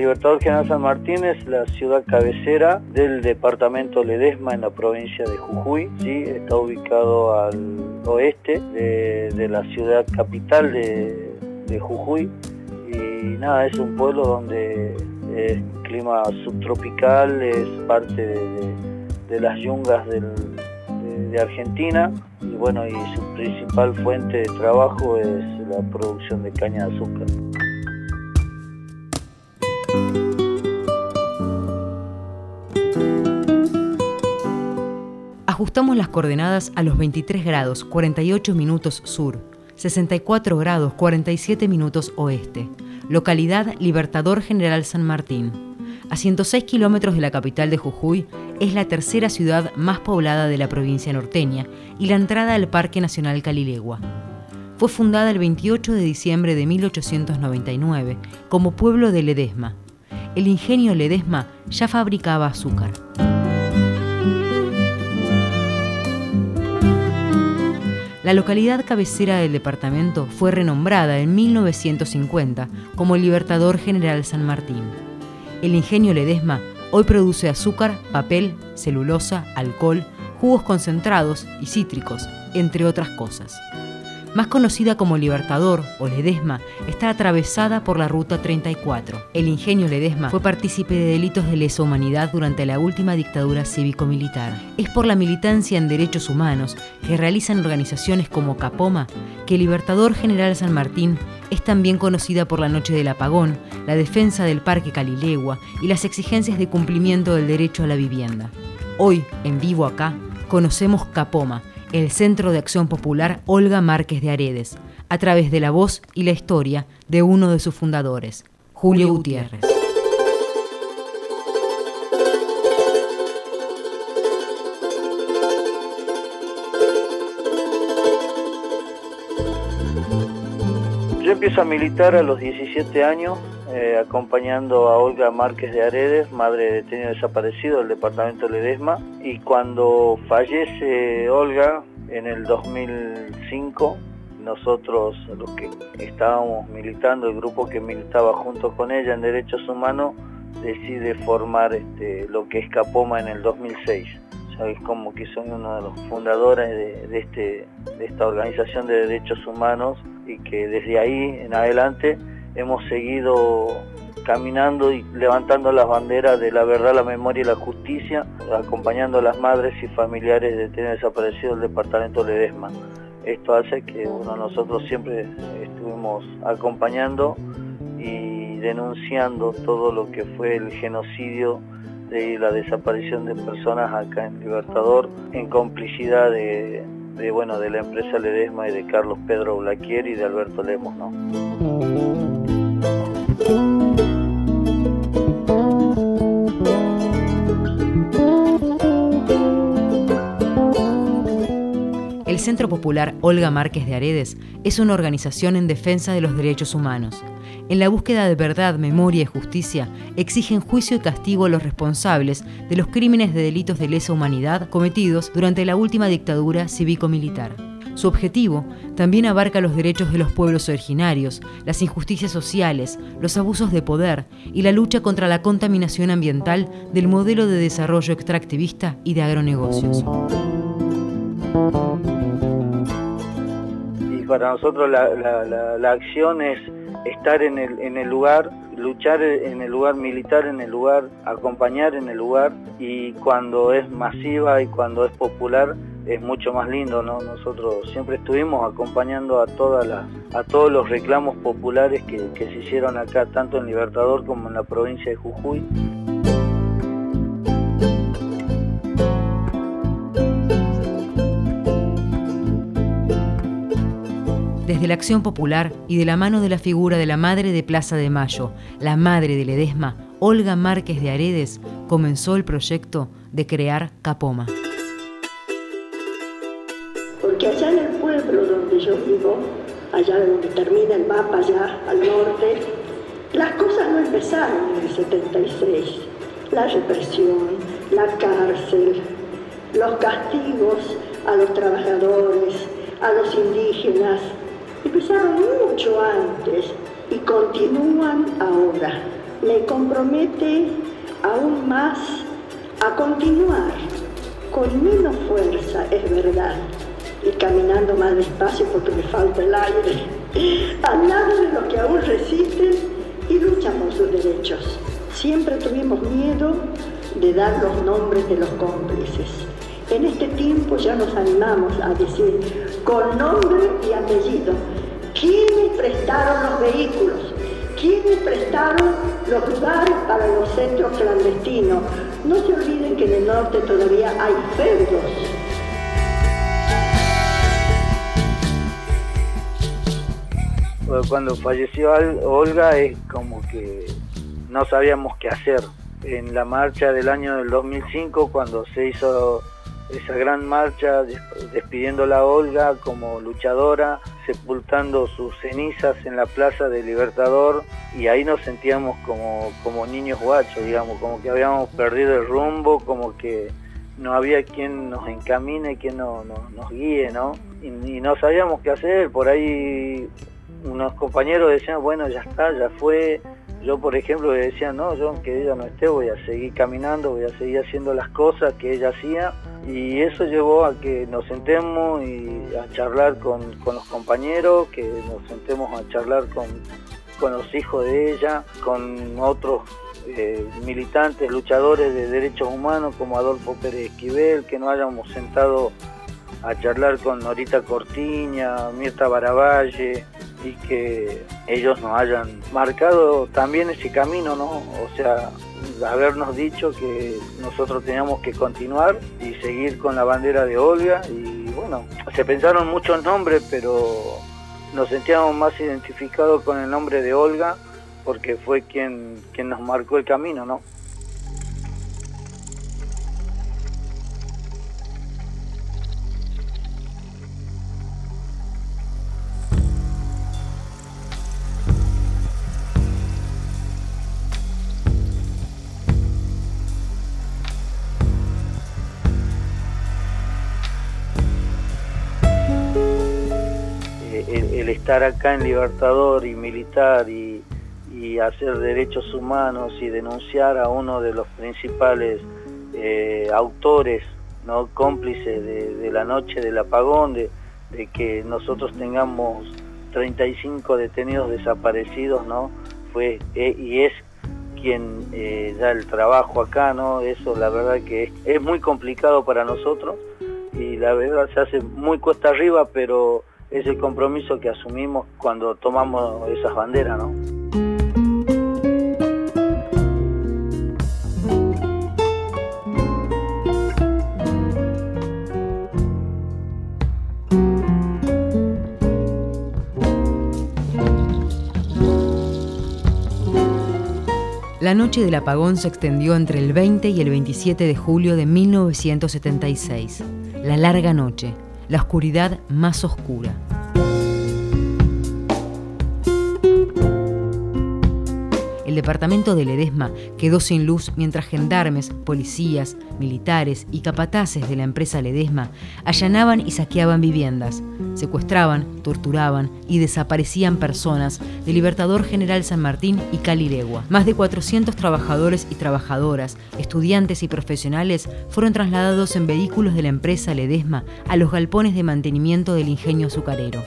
Libertador General San Martín es la ciudad cabecera del departamento Ledesma en la provincia de Jujuy. ¿sí? Está ubicado al oeste de, la ciudad capital de, Jujuy. Y nada, es un pueblo donde es clima subtropical, es parte de, las yungas de Argentina y bueno, y su principal fuente de trabajo es la producción de caña de azúcar. Ajustamos las coordenadas a los 23 grados 48 minutos sur, 64 grados 47 minutos oeste, localidad Libertador General San Martín. A 106 kilómetros de la capital de Jujuy, es la tercera ciudad más poblada de la provincia norteña y la entrada al Parque Nacional Calilegua. Fue fundada el 28 de diciembre de 1899 como pueblo de Ledesma. El ingenio Ledesma ya fabricaba azúcar. La localidad cabecera del departamento fue renombrada en 1950 como Libertador General San Martín. El ingenio Ledesma hoy produce azúcar, papel, celulosa, alcohol, jugos concentrados y cítricos, entre otras cosas más conocida como Libertador o Ledesma, está atravesada por la Ruta 34. El ingenio Ledesma fue partícipe de delitos de lesa humanidad durante la última dictadura cívico-militar. Es por la militancia en derechos humanos que realizan organizaciones como Capoma que Libertador General San Martín es también conocida por la Noche del Apagón, la defensa del Parque Calilegua y las exigencias de cumplimiento del derecho a la vivienda. Hoy, en vivo acá, conocemos Capoma, el Centro de Acción Popular Olga Márquez de Aredes, a través de la voz y la historia de uno de sus fundadores, Julio Gutiérrez. Yo empiezo a militar a los 17 años, eh, acompañando a Olga Márquez de Aredes, madre de detenido desaparecido del departamento de Ledesma, y cuando fallece Olga en el 2005, nosotros, los que estábamos militando, el grupo que militaba junto con ella en derechos humanos, decide formar este, lo que es Capoma en el 2006. Sabes como que son uno de los fundadores de, este, de esta organización de derechos humanos y que desde ahí en adelante hemos seguido caminando y levantando las banderas de la verdad, la memoria y la justicia, acompañando a las madres y familiares de tener desaparecido el departamento de Ledesma. Esto hace que uno nosotros siempre estuvimos acompañando y denunciando todo lo que fue el genocidio de la desaparición de personas acá en Libertador en complicidad de, bueno de la empresa Ledesma y de Carlos Pedro Blaquier y de Alberto Lemos, ¿no? El Centro Popular Olga Márquez de Aredes es una organización en defensa de los derechos humanos. En la búsqueda de verdad, memoria y justicia, exigen juicio y castigo a los responsables de los crímenes de delitos de lesa humanidad cometidos durante la última dictadura cívico-militar. Su objetivo también abarca los derechos de los pueblos originarios, las injusticias sociales, los abusos de poder y la lucha contra la contaminación ambiental del modelo de desarrollo extractivista y de agronegocios. Para nosotros la, acción es estar en el, lugar, luchar en el lugar militar, en el lugar, acompañar en el lugar y cuando es masiva y cuando es popular, es mucho más lindo, ¿no? Nosotros siempre estuvimos acompañando a todos los reclamos populares que se hicieron acá, tanto en Libertador como en la provincia de Jujuy. Desde la acción popular y de la mano de la figura de la madre de Plaza de Mayo, la madre de Ledesma, Olga Márquez de Aredes, comenzó el proyecto de crear Capoma que allá en el pueblo donde yo vivo, allá donde termina el mapa, allá al norte, las cosas no empezaron en el 76. La represión, la cárcel, los castigos a los trabajadores, a los indígenas, empezaron mucho antes y continúan ahora. me compromete aún más a continuar con menos fuerza, es verdad, y caminando más despacio porque me falta el aire, al lado de los que aún resisten y luchan por sus derechos. Siempre tuvimos miedo de dar los nombres de los cómplices. En este tiempo ya nos animamos a decir con nombre y apellido quiénes prestaron los vehículos, quiénes prestaron los lugares para los centros clandestinos. No se olviden que en el norte todavía hay feudos. Cuando falleció Olga es como que no sabíamos qué hacer. En la marcha del año del 2005, cuando se hizo esa gran marcha despidiendo a Olga como luchadora, sepultando sus cenizas en la Plaza del Libertador y ahí nos sentíamos como, como niños guachos, digamos, como que habíamos perdido el rumbo, como que no había quien nos encamine, quien no, nos guíe, ¿no? Y, y, no sabíamos qué hacer, por ahí unos compañeros decían, bueno, ya está, ya fue, yo, por ejemplo, decía, no, yo aunque ella no esté, voy a seguir caminando, voy a seguir haciendo las cosas que ella hacía. Y eso llevó a que nos sentemos y a charlar con, los compañeros, que nos sentemos a charlar con, los hijos de ella, con otros eh, militantes, luchadores de derechos humanos como Adolfo Pérez Esquivel, que nos hayamos sentado a charlar con Norita Cortiña, Mirta Baravalle, y que ellos nos hayan marcado también ese camino, ¿no? O sea, habernos dicho que nosotros teníamos que continuar y seguir con la bandera de Olga y bueno, se pensaron muchos nombres, pero nos sentíamos más identificados con el nombre de Olga porque fue quien, quien nos marcó el camino, ¿no? Estar acá en Libertador y militar y, hacer derechos humanos y denunciar a uno de los principales eh, autores, no cómplices de, la noche del apagón, de, que nosotros tengamos 35 detenidos desaparecidos, ¿no? Fue eh, y es quien eh, da el trabajo acá, ¿no? Eso la verdad que es muy complicado para nosotros y la verdad se hace muy cuesta arriba, pero es el compromiso que asumimos cuando tomamos esas banderas, ¿no? La noche del apagón se extendió entre el 20 y el 27 de julio de 1976. La larga noche, la oscuridad más oscura. El departamento de Ledesma quedó sin luz mientras gendarmes, policías, militares y capataces de la empresa Ledesma allanaban y saqueaban viviendas, secuestraban, torturaban y desaparecían personas de Libertador General San Martín y Calilegua. Más de 400 trabajadores y trabajadoras, estudiantes y profesionales fueron trasladados en vehículos de la empresa Ledesma a los galpones de mantenimiento del ingenio azucarero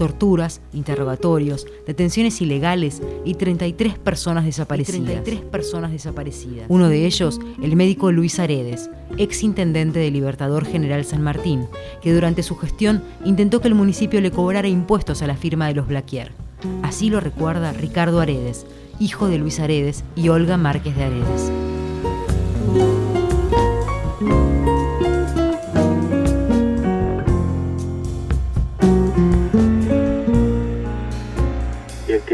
torturas, interrogatorios, detenciones ilegales y 33 personas desaparecidas. 33 personas desaparecidas. Uno de ellos, el médico Luis Aredes, ex intendente de Libertador General San Martín, que durante su gestión intentó que el municipio le cobrara impuestos a la firma de los Blaquier. Así lo recuerda Ricardo Aredes, hijo de Luis Aredes y Olga Márquez de Aredes.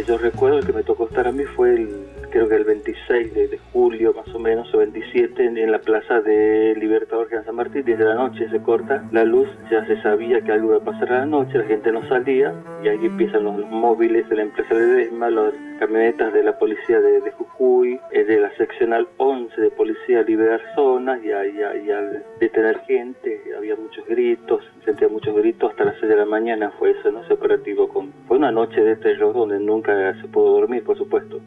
Yo recuerdo, el que me tocó estar a mí fue el, creo que el 26 de, julio 27, en, la plaza de Libertador de San Martín, desde la noche se corta la luz, ya se sabía que algo iba a pasar a la noche, la gente no salía, y ahí empiezan los, móviles de la empresa de Desma, las camionetas de la policía de, Jujuy, eh, de la seccional 11 de policía a liberar zonas, y, y al detener gente, había muchos gritos, sentía muchos gritos, hasta las 6 de la mañana fue eso, ¿no? Ese operativo con... Fue una noche de terror donde nunca se pudo dormir, por supuesto.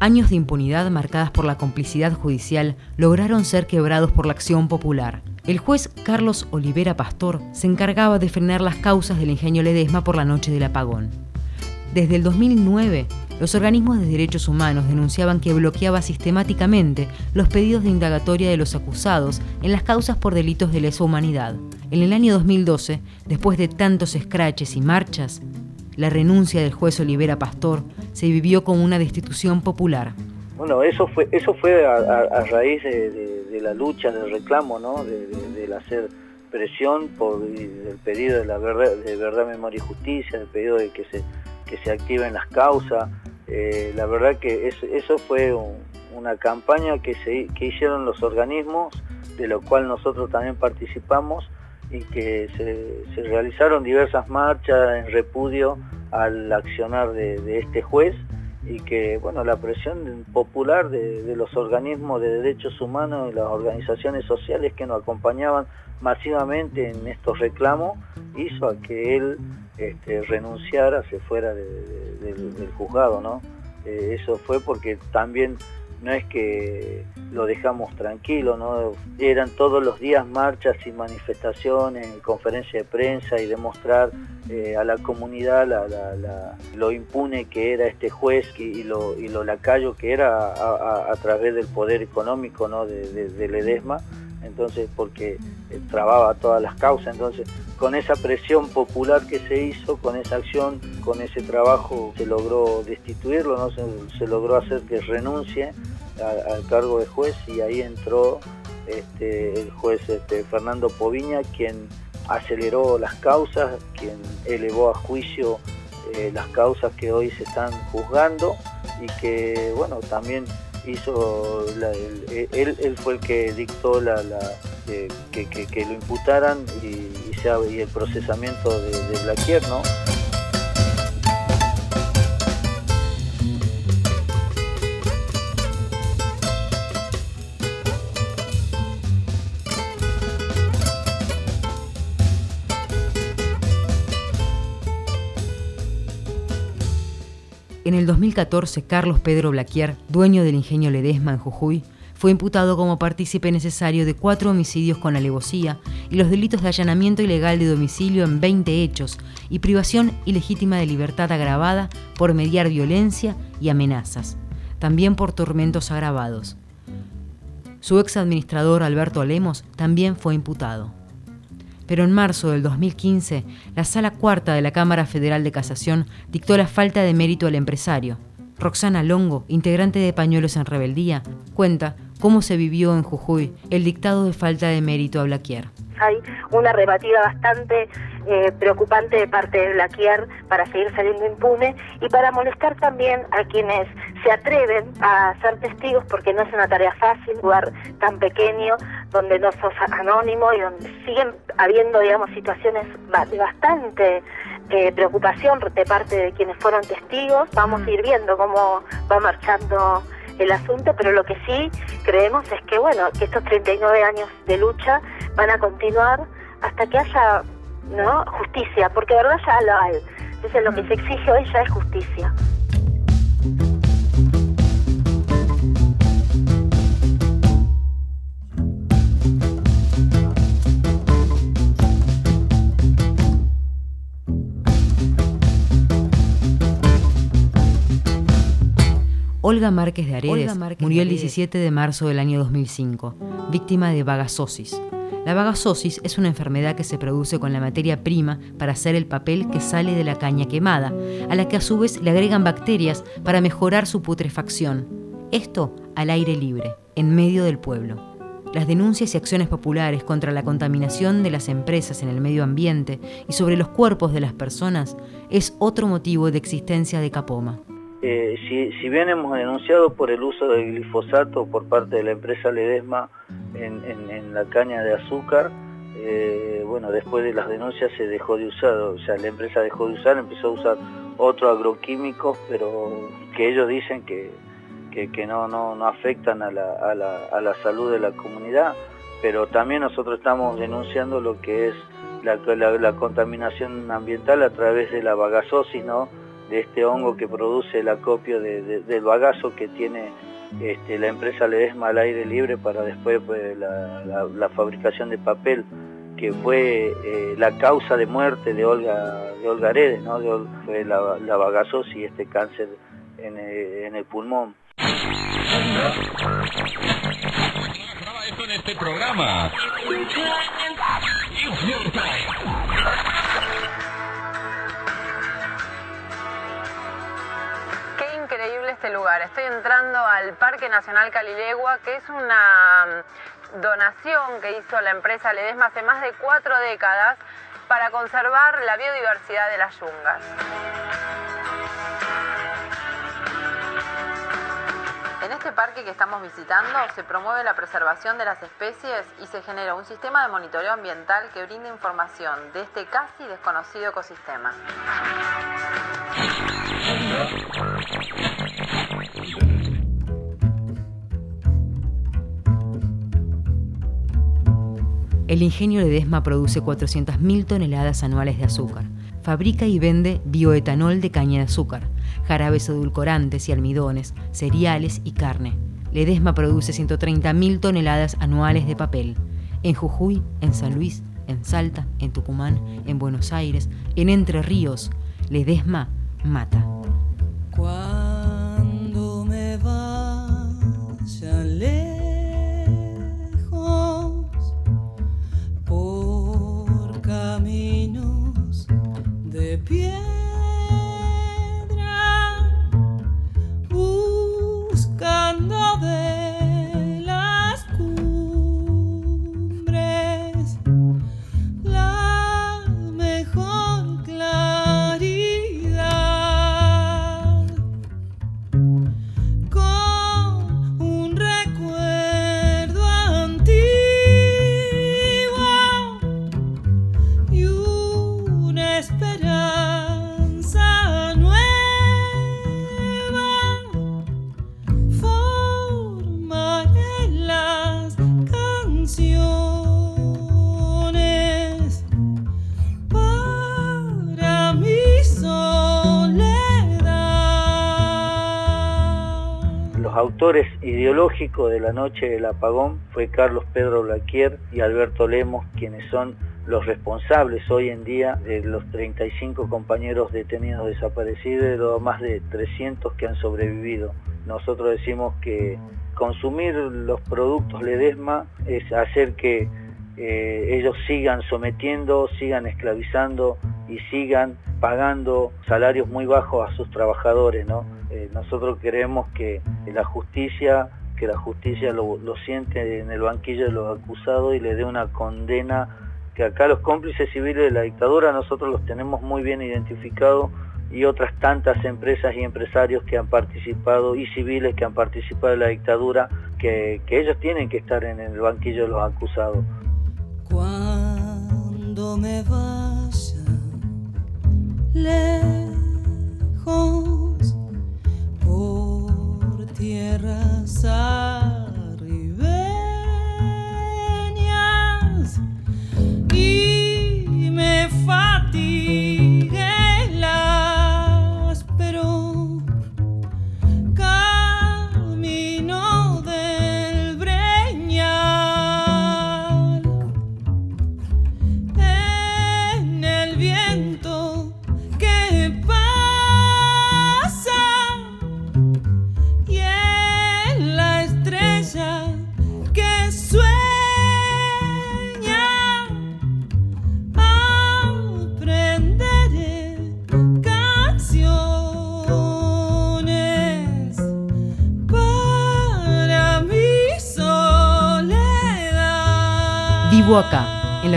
Años de impunidad marcadas por la complicidad judicial lograron ser quebrados por la acción popular. El juez Carlos Olivera Pastor se encargaba de frenar las causas del ingenio Ledesma por la noche del apagón. Desde el 2009, los organismos de derechos humanos denunciaban que bloqueaba sistemáticamente los pedidos de indagatoria de los acusados en las causas por delitos de lesa humanidad. En el año 2012, después de tantos escraches y marchas, la renuncia del juez Olivera Pastor se vivió como una destitución popular. Bueno, eso fue eso fue a, raíz de, la lucha, del reclamo, ¿no? del hacer presión por el pedido de la verdad, de verdad, memoria y justicia, el pedido de que se que se activen las causas. Eh, la verdad que eso fue una campaña que, se, que hicieron los organismos, de lo cual nosotros también participamos y que se, realizaron diversas marchas en repudio al accionar de, este juez y que bueno la presión popular de, los organismos de derechos humanos y las organizaciones sociales que nos acompañaban masivamente en estos reclamos hizo a que él este, renunciara, se fuera del juzgado, ¿no? Eh, eso fue porque también no es que lo dejamos tranquilo, ¿no? Eran todos los días marchas y manifestaciones, conferencias de prensa y demostrar eh, a la comunidad lo impune que era este juez y, lo, lacayo que era a, través del poder económico ¿no? de, Ledesma, entonces porque eh, trababa todas las causas, entonces con esa presión popular que se hizo, con esa acción, con ese trabajo, se logró destituirlo, ¿no? se, logró hacer que renuncie al cargo de juez y ahí entró este, el juez este, Fernando Poviña, quien aceleró las causas, quien elevó a juicio eh, las causas que hoy se están juzgando y que, bueno, también hizo, él, fue el que dictó la, que, lo imputaran y, y, el procesamiento de, de Blaquier. En el 2014, Carlos Pedro Blaquier, dueño del ingenio Ledesma en Jujuy, fue imputado como partícipe necesario de cuatro homicidios con alevosía y los delitos de allanamiento ilegal de domicilio en 20 hechos y privación ilegítima de libertad agravada por mediar violencia y amenazas, también por tormentos agravados. Su ex administrador Alberto Lemos también fue imputado pero en marzo del 2015, la Sala Cuarta de la Cámara Federal de Casación dictó la falta de mérito al empresario. Roxana Longo, integrante de Pañuelos en Rebeldía, cuenta cómo se vivió en Jujuy el dictado de falta de mérito a Blaquier. Hay una rebatida bastante eh, preocupante de parte de Blaquier para seguir saliendo impune y para molestar también a quienes se atreven a ser testigos porque no es una tarea fácil, un lugar tan pequeño donde no sos anónimo y donde siguen habiendo, digamos, situaciones de bastante eh, preocupación de parte de quienes fueron testigos. Vamos a ir viendo cómo va marchando el asunto, pero lo que sí creemos es que, bueno, que estos 39 años de lucha van a continuar hasta que haya ¿no? justicia, porque de verdad ya lo hay. Entonces lo que se exige hoy ya es justicia. Olga Márquez de Aredes murió el 17 de marzo del año 2005, víctima de vagasosis. La vagasosis es una enfermedad que se produce con la materia prima para hacer el papel que sale de la caña quemada, a la que a su vez le agregan bacterias para mejorar su putrefacción. Esto al aire libre, en medio del pueblo. Las denuncias y acciones populares contra la contaminación de las empresas en el medio ambiente y sobre los cuerpos de las personas es otro motivo de existencia de Capoma. Eh, si, bien hemos denunciado por el uso del glifosato por parte de la empresa Ledesma en, la caña de azúcar, eh, bueno, después de las denuncias se dejó de usar, o sea, la empresa dejó de usar, empezó a usar otros agroquímicos, pero que ellos dicen que, no, afectan a la, a, la, a la, salud de la comunidad, pero también nosotros estamos denunciando lo que es la, contaminación ambiental a través de la bagasosis, ¿no? Este hongo que produce el acopio del bagazo que tiene este, la empresa Ledesma al aire libre para después pues, la, fabricación de papel, que fue eh, la causa de muerte de Olga, de Olga Aredes, ¿no? fue la, la bagazosis y este cáncer en en el pulmón. en este programa. Este lugar. Estoy entrando al Parque Nacional Calilegua, que es una mm, donación que hizo la empresa Ledesma hace más de cuatro décadas para conservar la biodiversidad de las yungas. En este parque que estamos visitando se promueve la preservación de las especies y se genera un sistema de monitoreo ambiental que brinda información de este casi desconocido ecosistema. El ingenio Ledesma produce 400.000 toneladas anuales de azúcar. Fabrica y vende bioetanol de caña de azúcar, jarabes edulcorantes y almidones, cereales y carne. Ledesma produce 130.000 toneladas anuales de papel. En Jujuy, en San Luis, en Salta, en Tucumán, en Buenos Aires, en Entre Ríos, Ledesma mata. Cuando de ideológicos de la noche del apagón fue Carlos Pedro Blaquier y Alberto Lemos, quienes son los responsables hoy en día de los 35 compañeros detenidos desaparecidos y de los más de 300 que han sobrevivido. Nosotros decimos que consumir los productos Ledesma es hacer que eh, ellos sigan sometiendo, sigan esclavizando y sigan pagando salarios muy bajos a sus trabajadores, ¿no? Eh, nosotros queremos que la justicia, que la justicia lo, siente en el banquillo de los acusados y le dé una condena, que acá los cómplices civiles de la dictadura nosotros los tenemos muy bien identificados y otras tantas empresas y empresarios que han participado y civiles que han participado en la dictadura, que, ellos tienen que estar en el banquillo de los acusados. Cuando me vaya lejos terraça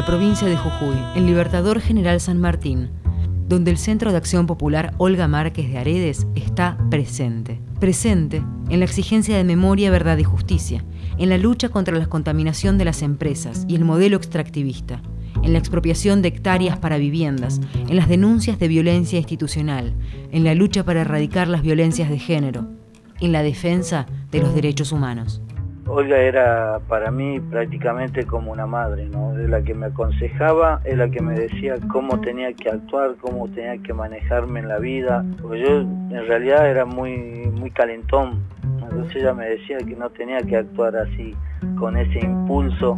la provincia de Jujuy, en Libertador General San Martín, donde el Centro de Acción Popular Olga Márquez de Aredes está presente. Presente en la exigencia de memoria, verdad y justicia, en la lucha contra la contaminación de las empresas y el modelo extractivista, en la expropiación de hectáreas para viviendas, en las denuncias de violencia institucional, en la lucha para erradicar las violencias de género, en la defensa de los derechos humanos. Olga era para mí prácticamente como una madre, ¿no? Es la que me aconsejaba, es la que me decía cómo tenía que actuar, cómo tenía que manejarme en la vida, porque yo en realidad era muy, muy calentón, entonces ella me decía que no tenía que actuar así, con ese impulso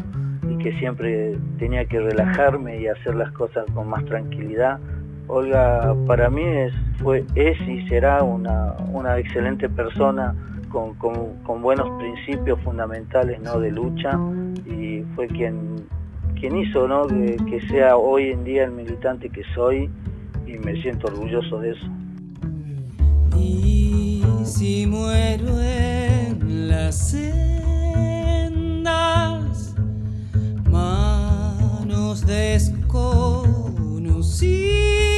y que siempre tenía que relajarme y hacer las cosas con más tranquilidad. Olga para mí es, fue, es y será una, una excelente persona, con, buenos principios fundamentales ¿no? de lucha y fue quien, quien hizo ¿no? que, que sea hoy en día el militante que soy y me siento orgulloso de eso. Y si muero en las sendas, manos desconocidas.